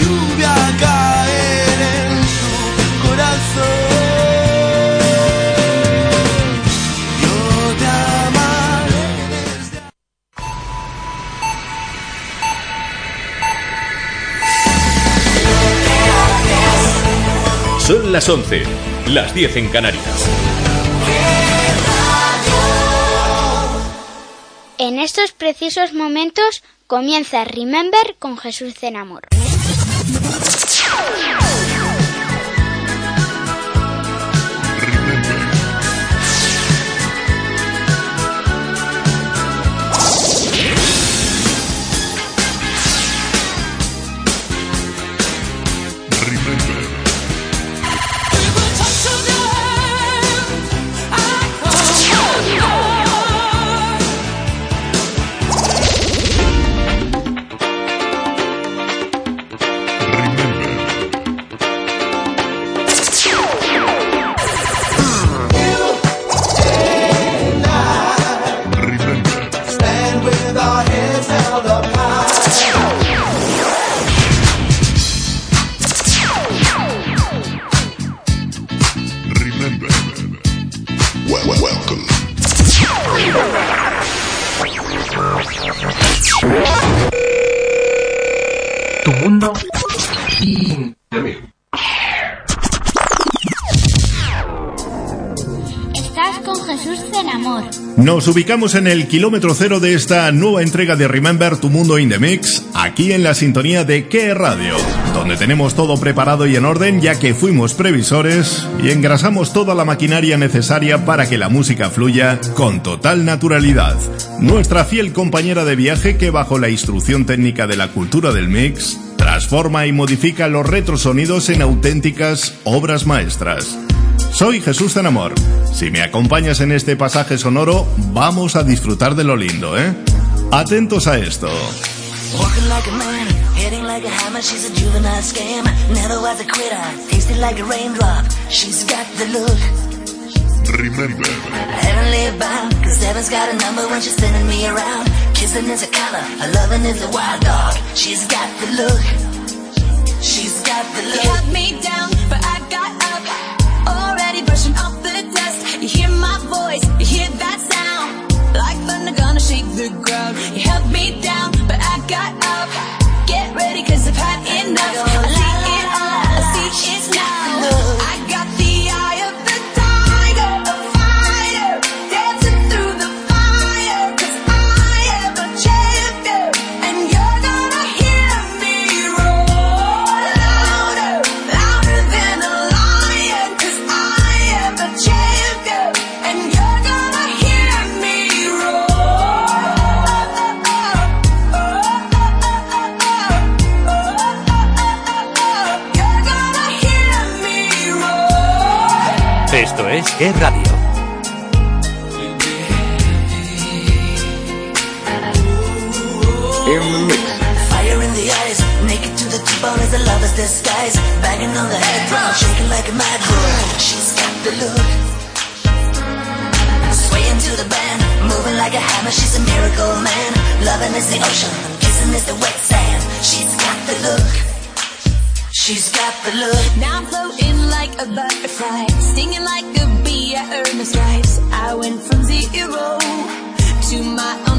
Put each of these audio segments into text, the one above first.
lluvia caer en corazón. Son las 11, las 10 en Canarias. En estos precisos momentos comienza Remember con Jesús Cenamor. Stand Música mundo. Estás con Jesús Cenamor. Nos ubicamos en el kilómetro cero de esta nueva entrega de Remember Tu Mundo in the Mix, aquí en la sintonía de Que Radio, donde tenemos todo preparado y en orden ya que fuimos previsores y engrasamos toda la maquinaria necesaria para que la música fluya con total naturalidad. Nuestra fiel compañera de viaje que bajo la instrucción técnica de la cultura del mix, transforma y modifica los retrosonidos en auténticas obras maestras. Soy Jesús Zenamor. Si me acompañas en este pasaje sonoro, vamos a disfrutar de lo lindo, ¿eh? Atentos a esto. Walking like a man, hitting like a hammer, she's a juvenile scam. Never was a quitter, tasted like a raindrop. She's got the look. Remember, Heavenly bound, cause heaven's got a number when she's spinning me around. Kissing is a color, her loving is a wild dog. She's got the look. She's got the look. You held me down, but I got up. Already brushing off the dust. You hear my voice, you hear that sound. Like thunder gonna shake the ground. You held me down, but I got up. Get ready, cause I've had enough. Esto Radio. In the mix. Fire in the eyes, naked to the T-bone as a lover's disguise. Banging on the head drum, shaking like a mad bull. She's got the look. Swaying to the band, moving like a hammer. She's a miracle man. Loving is the ocean, kissing is the wet sand. She's got the look. She's got the look. Now I'm floating like a butterfly, stinging like a I went from zero to my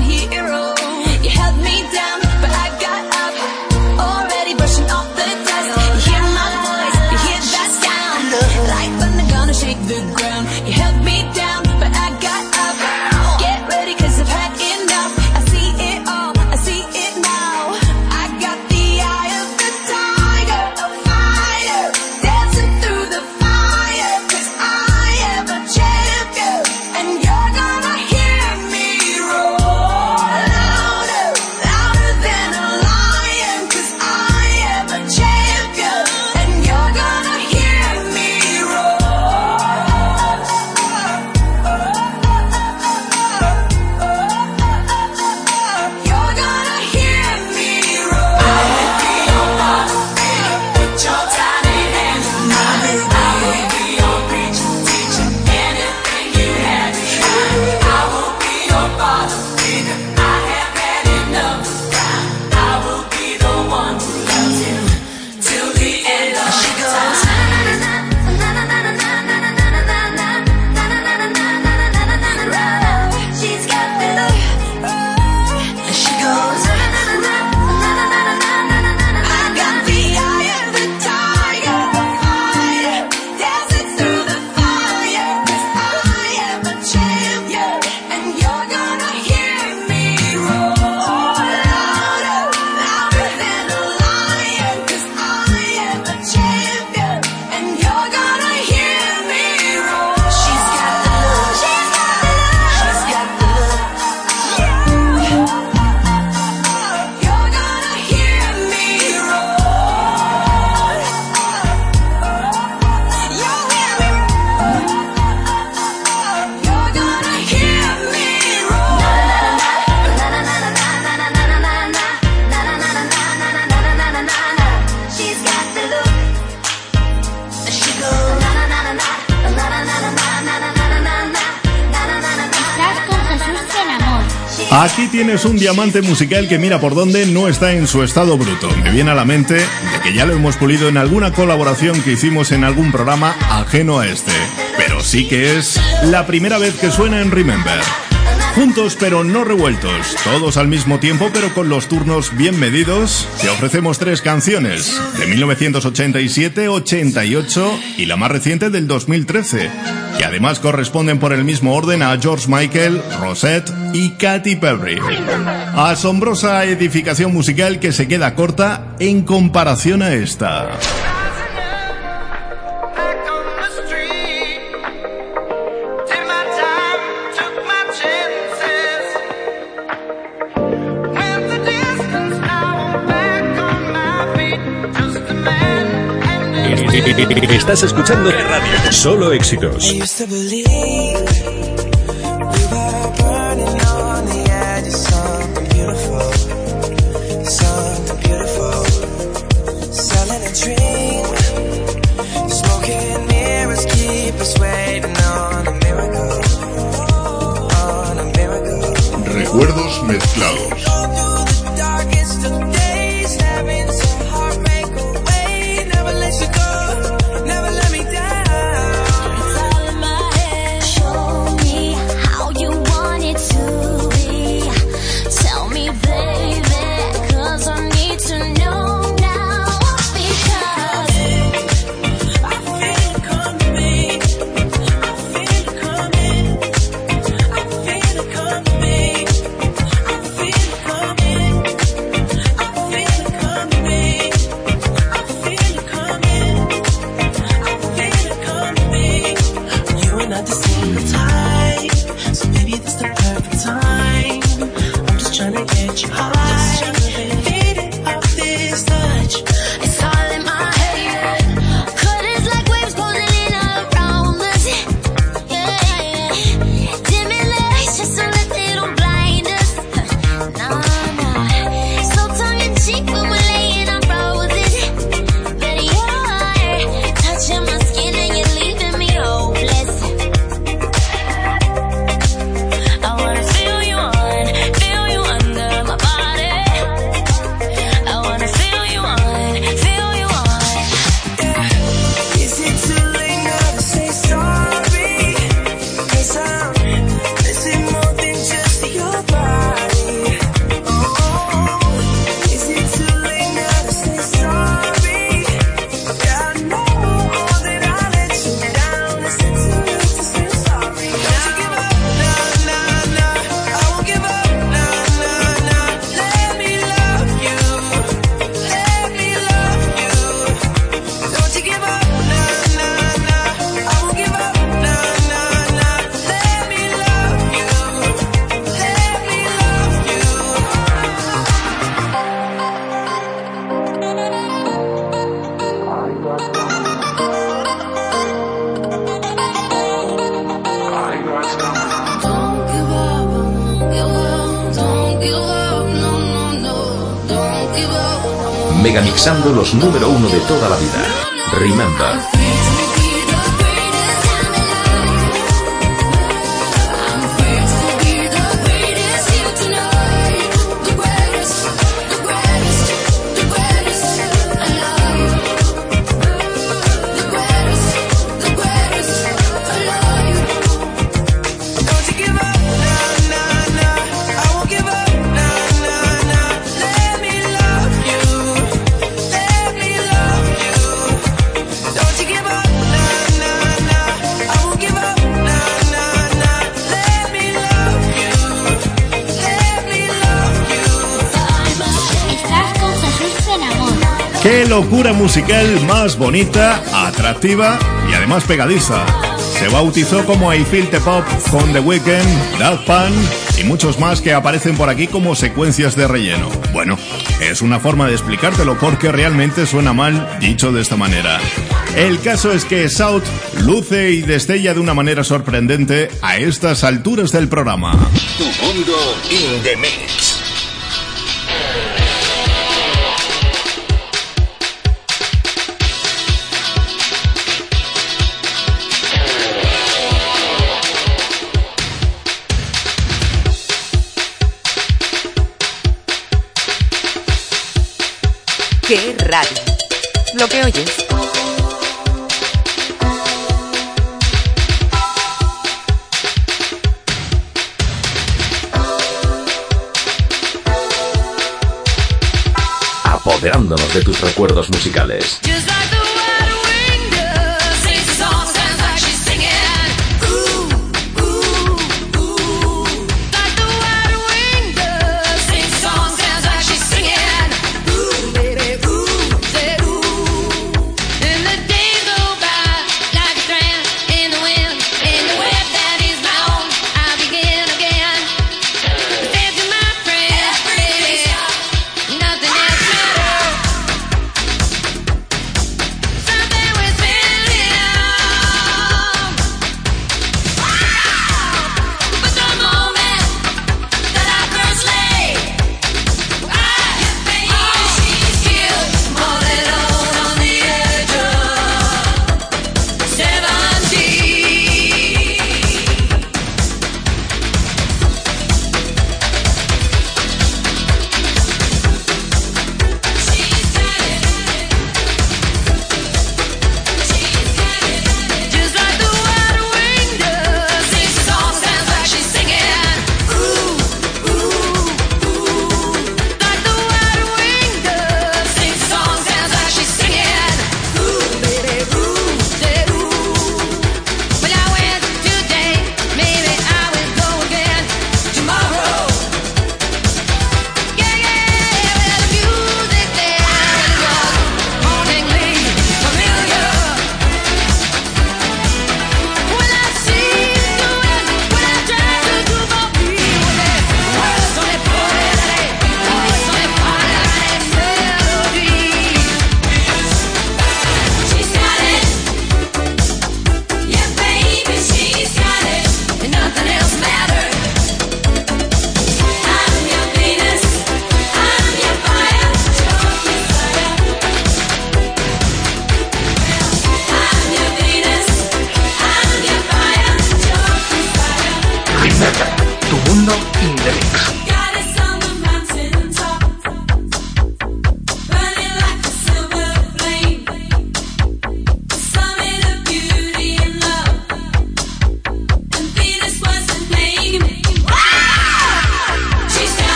tienes un diamante musical que mira por dónde no está en su estado bruto. Me viene a la mente de que ya lo hemos pulido en alguna colaboración que hicimos en algún programa ajeno a este. Pero sí que es la primera vez que suena en Remember. Juntos pero no revueltos, todos al mismo tiempo pero con los turnos bien medidos, te ofrecemos tres canciones, de 1987, 88 y la más reciente del 2013, que además corresponden por el mismo orden a George Michael, Rosette y Katy Perry. Asombrosa edificación musical que se queda corta en comparación a esta. Estás escuchando Radio. Solo éxitos. I used up. Megamixando los número uno de toda la vida. Remember. ¡Qué locura musical más bonita, atractiva y además pegadiza! Se bautizó como I Feel the Pop con The Weeknd, Daft Punk y muchos más que aparecen por aquí como secuencias de relleno. Bueno, es una forma de explicártelo porque realmente suena mal dicho de esta manera. El caso es que South luce y destella de una manera sorprendente a estas alturas del programa. Tu mundo in. Qué Radio. Lo que oyes. Apoderándonos de tus recuerdos musicales.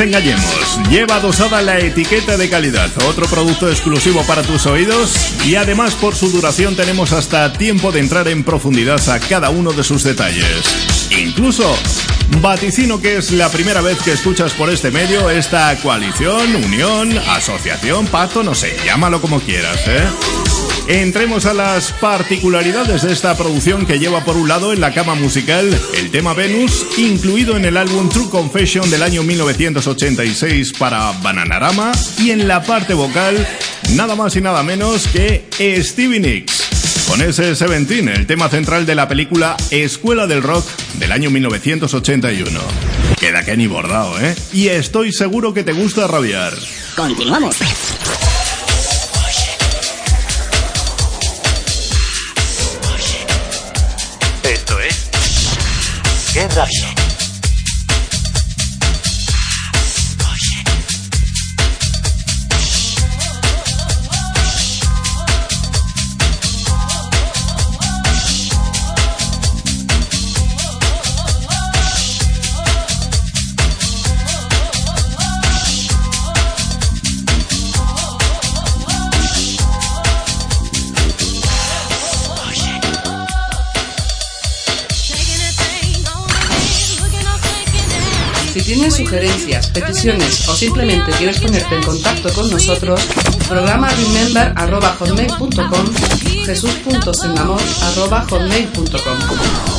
Engañemos, lleva dosada la etiqueta de calidad, otro producto exclusivo para tus oídos y además por su duración tenemos hasta tiempo de entrar en profundidad a cada uno de sus detalles. Incluso, vaticino que es la primera vez que escuchas por este medio esta coalición, unión, asociación, pacto, no sé, llámalo como quieras, ¿eh? Entremos a las particularidades de esta producción que lleva por un lado en la cama musical el tema Venus, incluido en el álbum True Confession del año 1986 para Bananarama, y en la parte vocal nada más y nada menos que Stevie Nicks. Con ese Seventeen, el tema central de la película Escuela del Rock del año 1981. Queda que ni bordado, ¿eh? Y estoy seguro que te gusta rabiar. Continuamos. O simplemente quieres ponerte en contacto con nosotros, programa remember.hotmail.com jesús.senamor.hotmail.com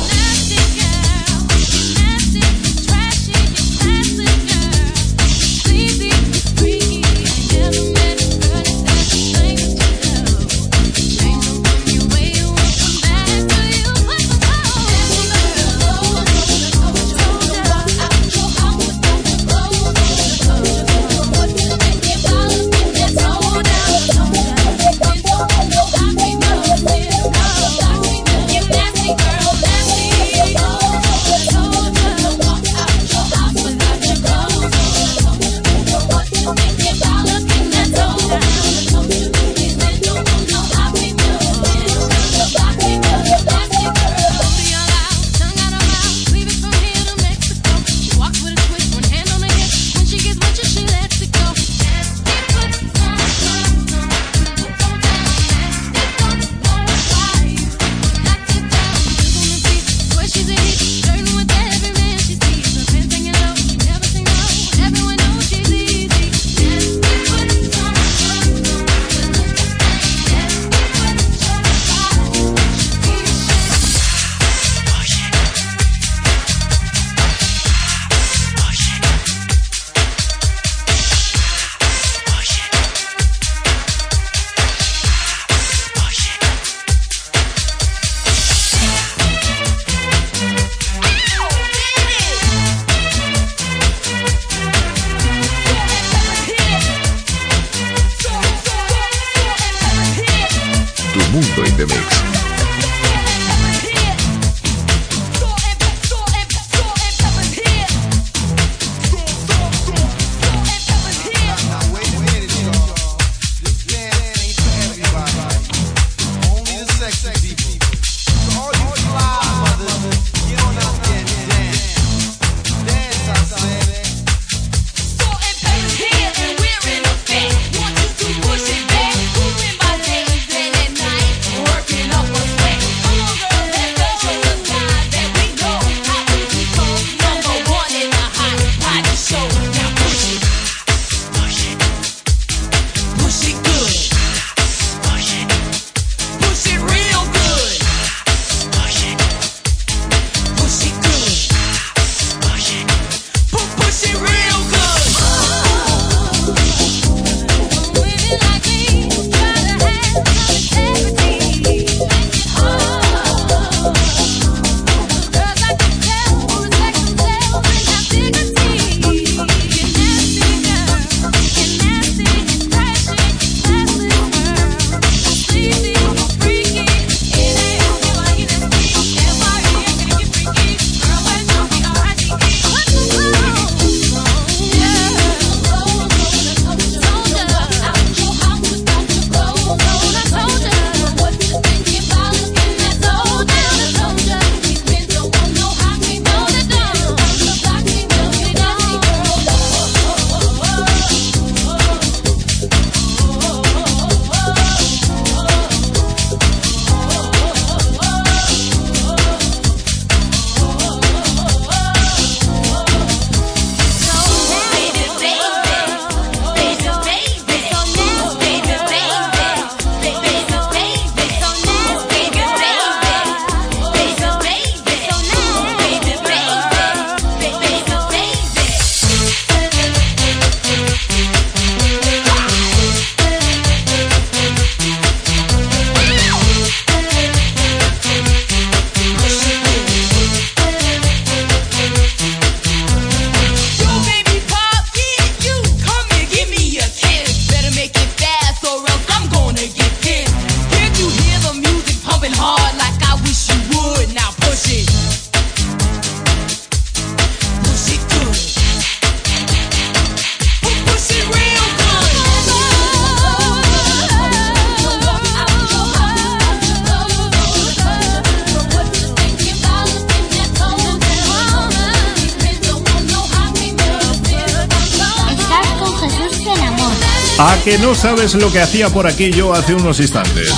no sabes lo que hacía por aquí yo hace unos instantes?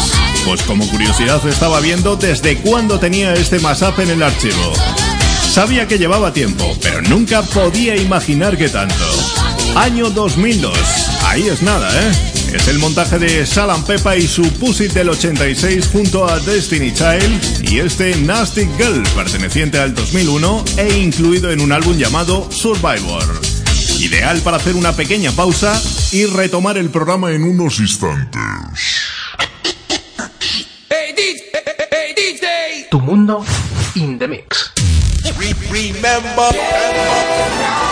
Pues como curiosidad estaba viendo desde cuándo tenía este mashup en el archivo. Sabía que llevaba tiempo, pero nunca podía imaginar que tanto. Año 2002. Ahí es nada, ¿eh? Es el montaje de Salam Pepa y su Pussy del 86 junto a Destiny Child y este Nasty Girl perteneciente al 2001 e incluido en un álbum llamado Survivor. Ideal para hacer una pequeña pausa y retomar el programa en unos instantes. Tu mundo in the mix. Remember.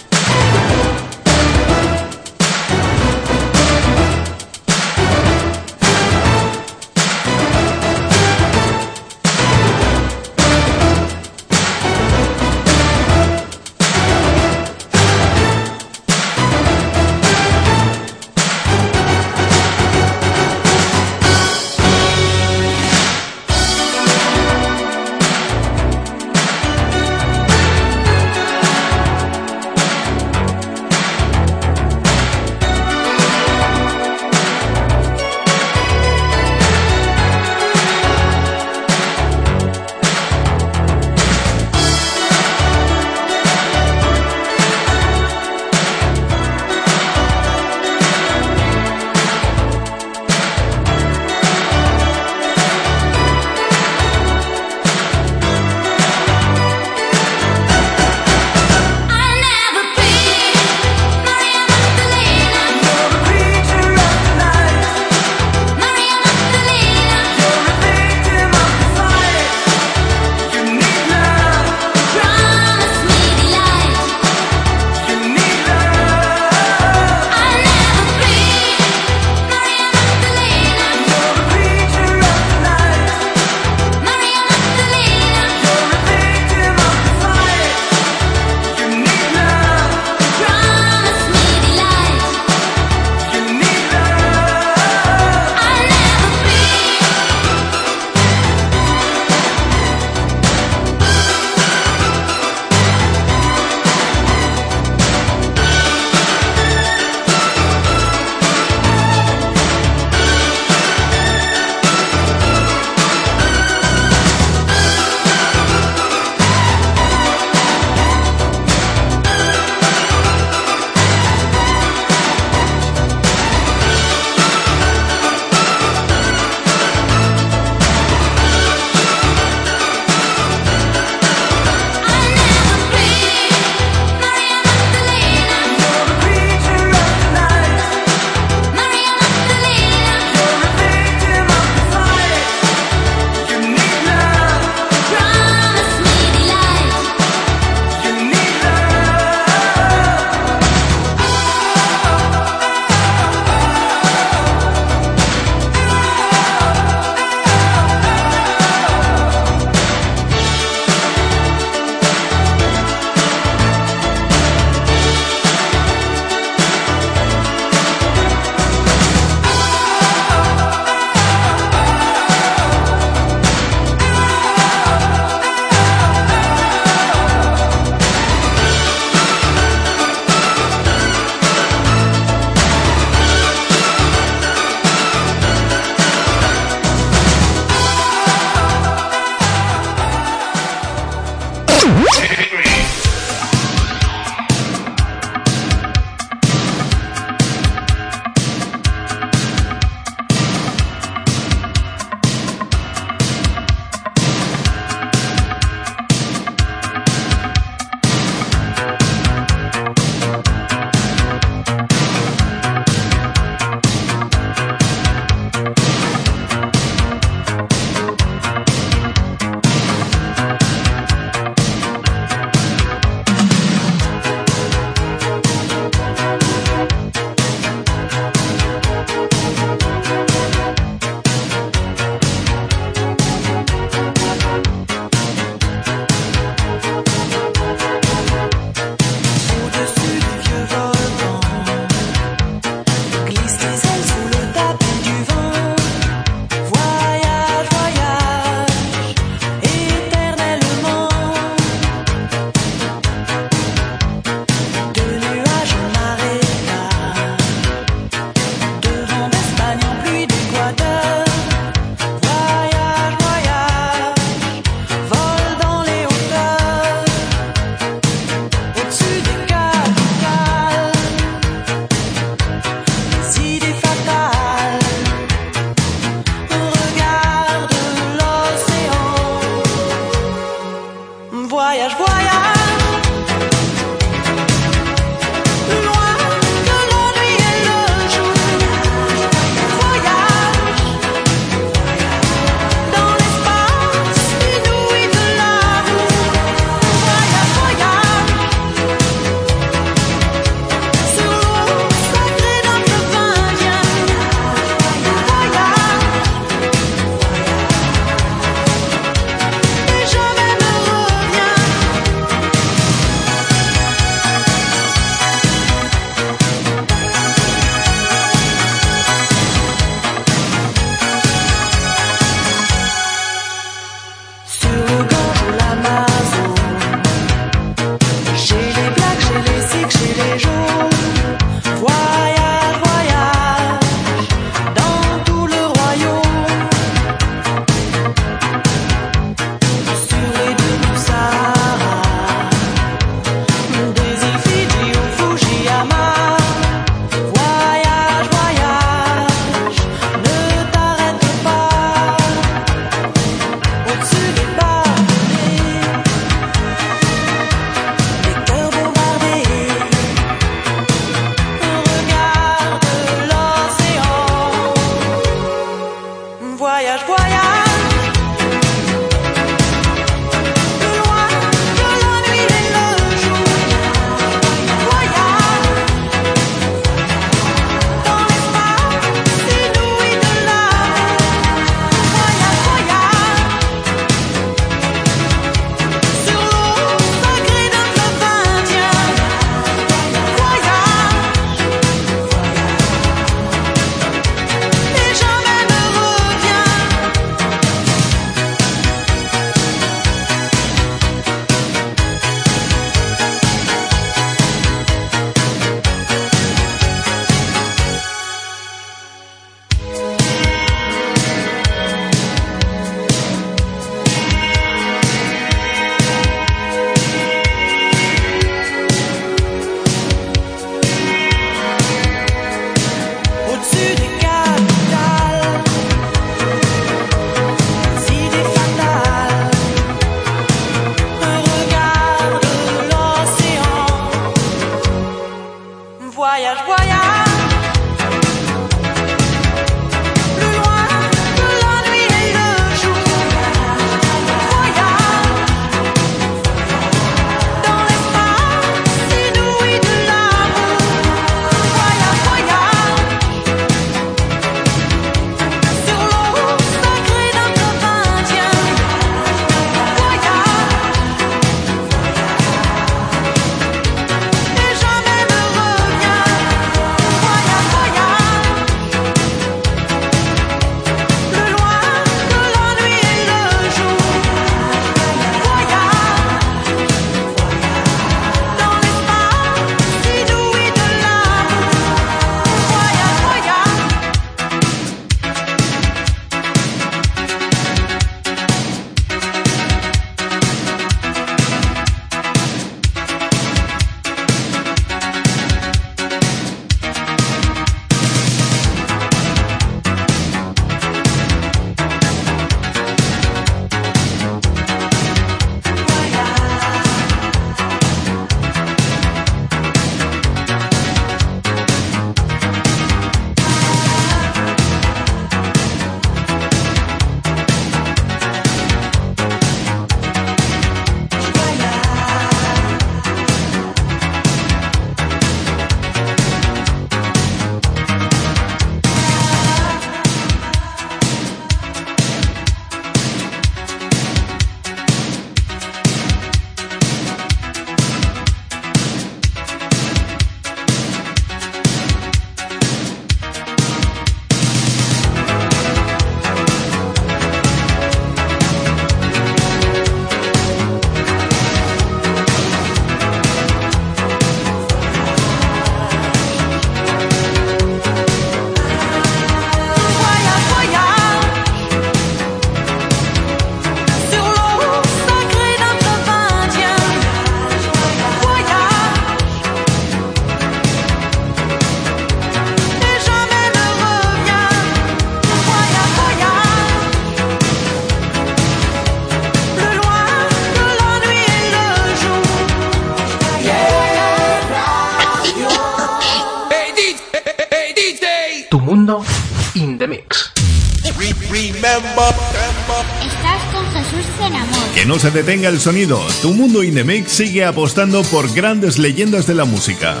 se detenga el sonido, Tu Mundo in Mix sigue apostando por grandes leyendas de la música.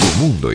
Tu Mundo.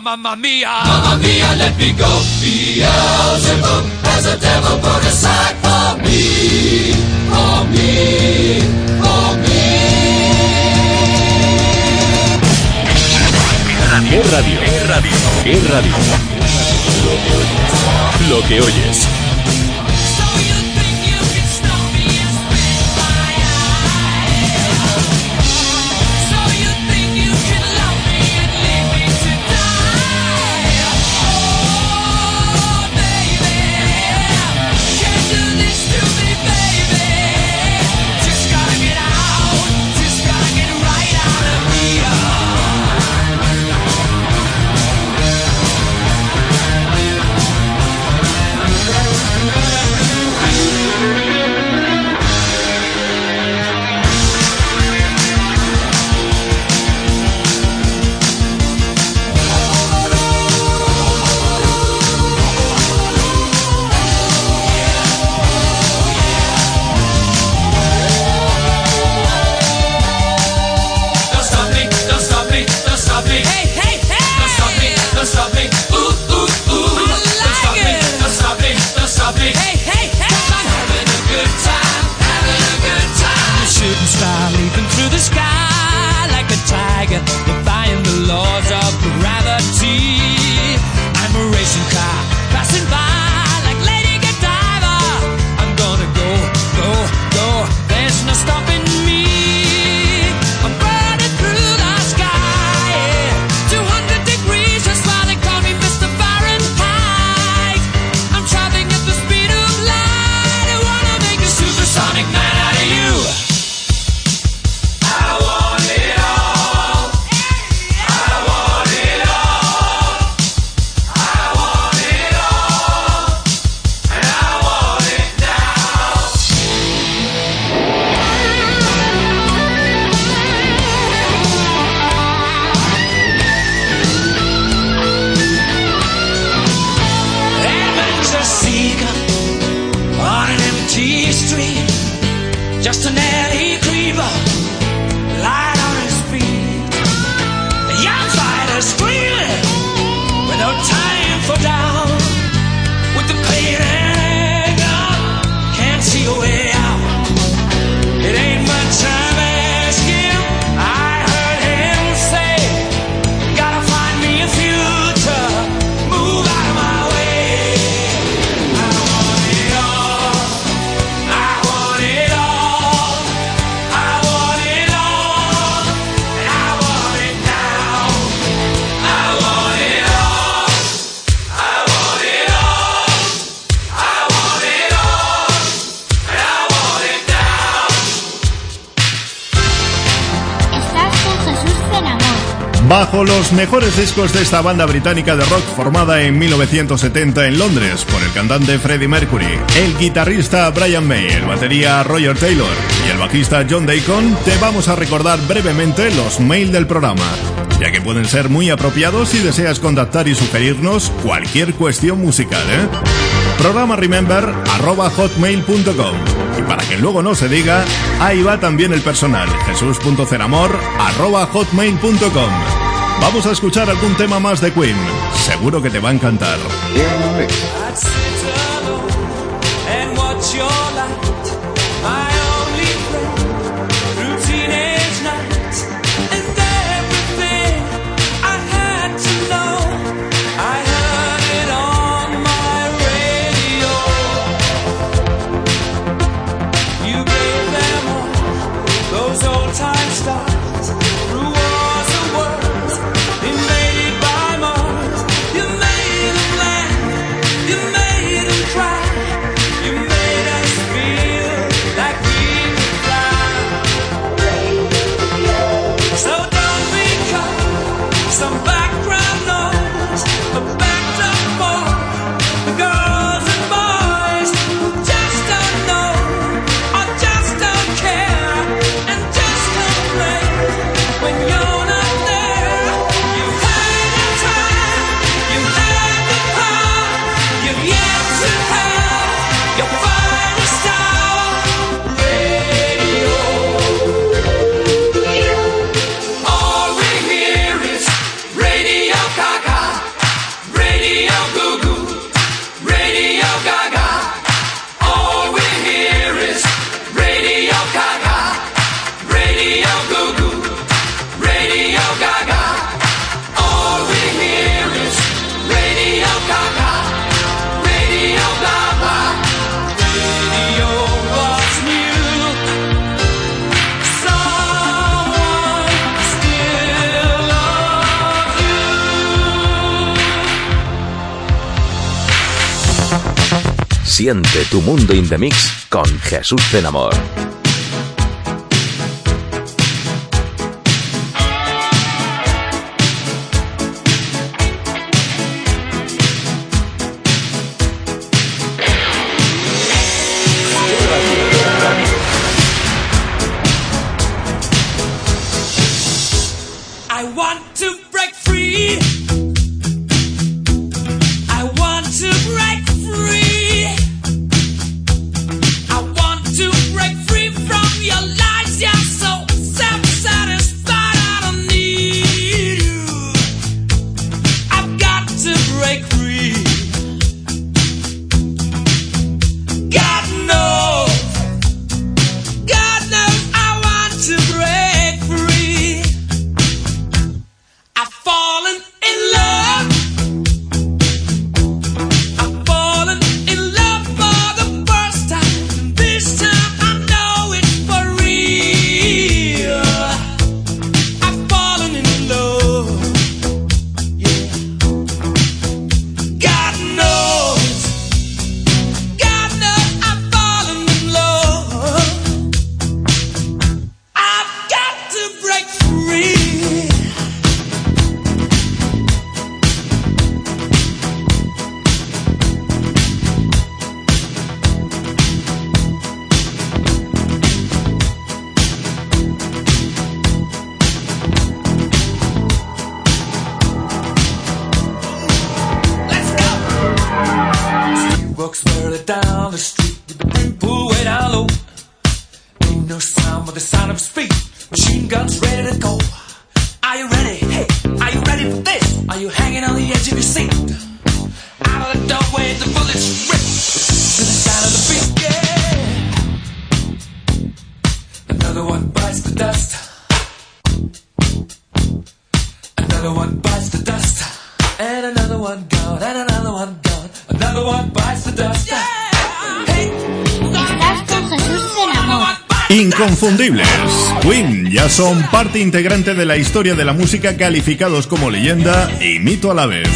mamma mia. Mamma mia, let me go. Beelzebub has a devil put aside for me, for me, for me. ¿Qué radio? ¿Qué radio? ¿Qué radio? Lo que oyes. Los mejores discos de esta banda británica de rock formada en 1970 en Londres por el cantante Freddie Mercury, el guitarrista Brian May, el batería Roger Taylor y el bajista John Deacon, te vamos a recordar brevemente los mail del programa, ya que pueden ser muy apropiados si deseas contactar y sugerirnos cualquier cuestión musical, ¿eh? Programa remember arroba hotmail.com y para que luego no se diga, ahí va también el personal, jesús.ceramor arroba hotmail.com. Vamos a escuchar algún tema más de Queen, seguro que te va a encantar. Siente tu mundo in the mix con Jesús Zenamor. Queen ya son parte integrante de la historia de la música calificados como leyenda y mito a la vez.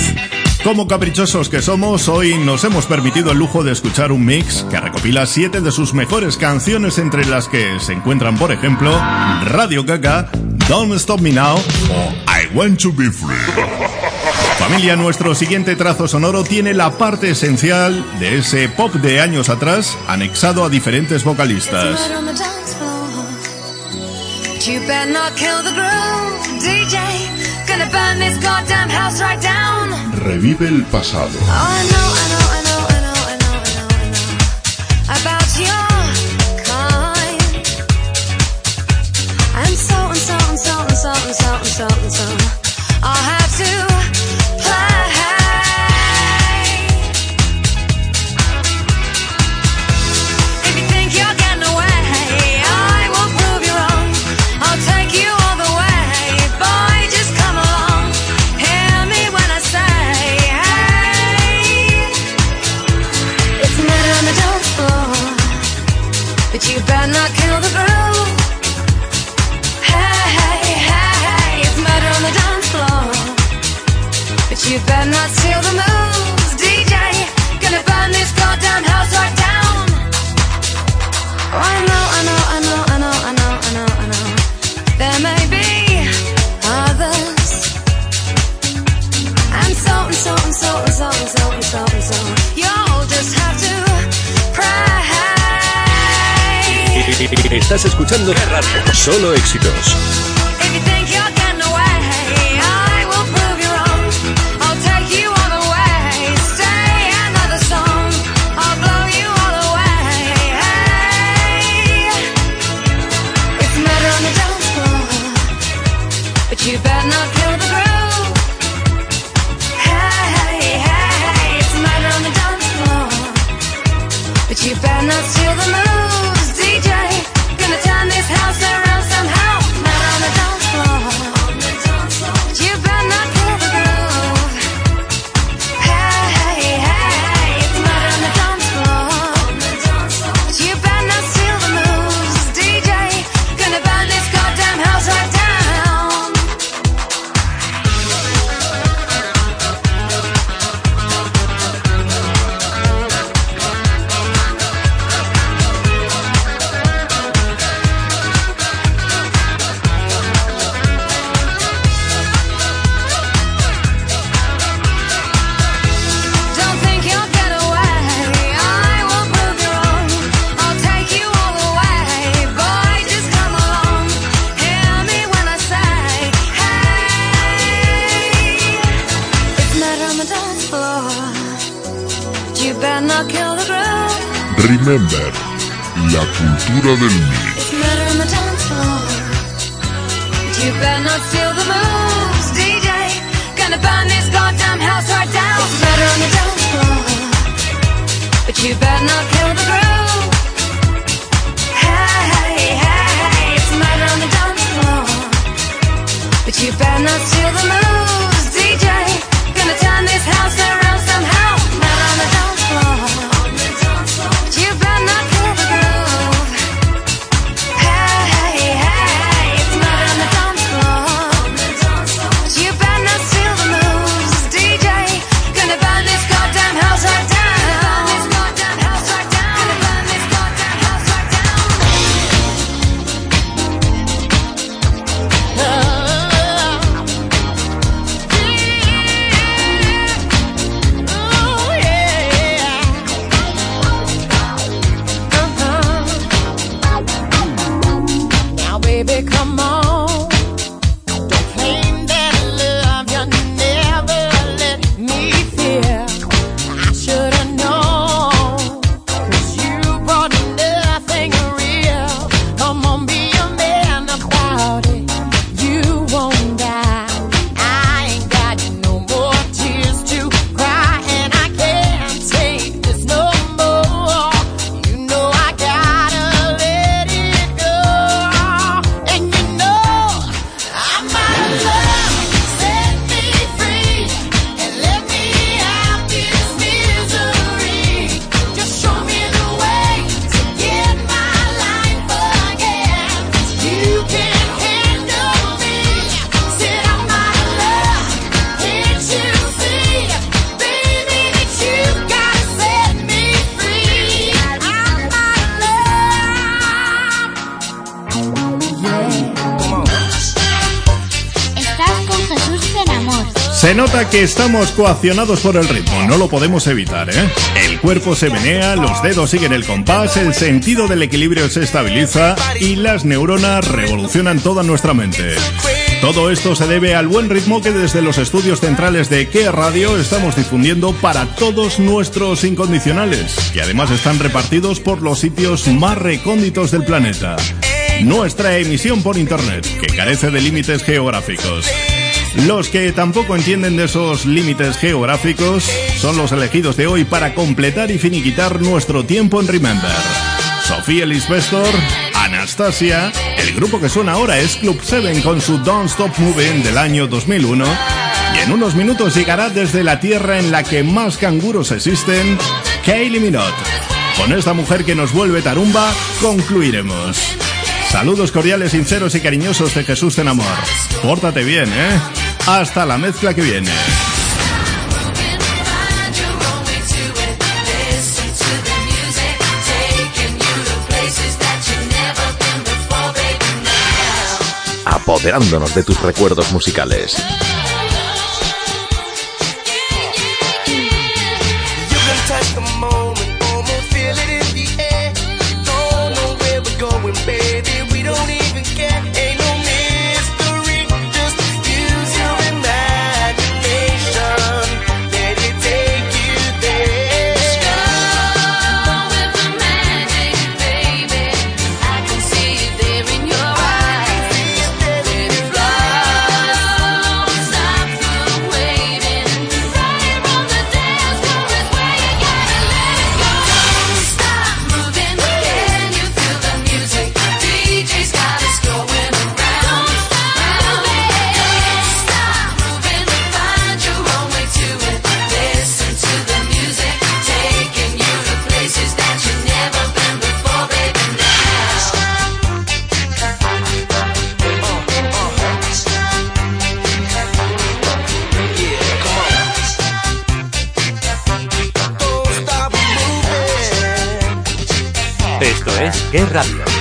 Como caprichosos que somos, hoy nos hemos permitido el lujo de escuchar un mix que recopila siete de sus mejores canciones entre las que se encuentran, por ejemplo, Radio Gaga, Don't Stop Me Now o I Want to Be Free. Familia, nuestro siguiente trazo sonoro tiene la parte esencial de ese pop de años atrás anexado a diferentes vocalistas. You better not kill the groove, DJ. Gonna burn this goddamn house right down. Revive el pasado. Oh, I know. Estás escuchando Solo éxitos. Estamos coaccionados por el ritmo, no lo podemos evitar, ¿eh? El cuerpo se menea, los dedos siguen el compás, el sentido del equilibrio se estabiliza y las neuronas revolucionan toda nuestra mente. Todo esto se debe al buen ritmo que desde los estudios centrales de Que Radio estamos difundiendo para todos nuestros incondicionales, que además están repartidos por los sitios más recónditos del planeta. Nuestra emisión por internet, que carece de límites geográficos. Los que tampoco entienden de esos límites geográficos son los elegidos de hoy para completar y finiquitar nuestro tiempo en Remember. Sofía Lisbestor, Anastasia, el grupo que suena ahora es Club 7 con su Don't Stop Moving del año 2001 y en unos minutos llegará desde la tierra en la que más canguros existen, Kaylee Minot. Con esta mujer que nos vuelve tarumba, concluiremos. Saludos cordiales, sinceros y cariñosos de Jesús en Amor. Pórtate bien, ¿eh? Hasta la mezcla que viene. Apoderándonos de tus recuerdos musicales. Que Radio.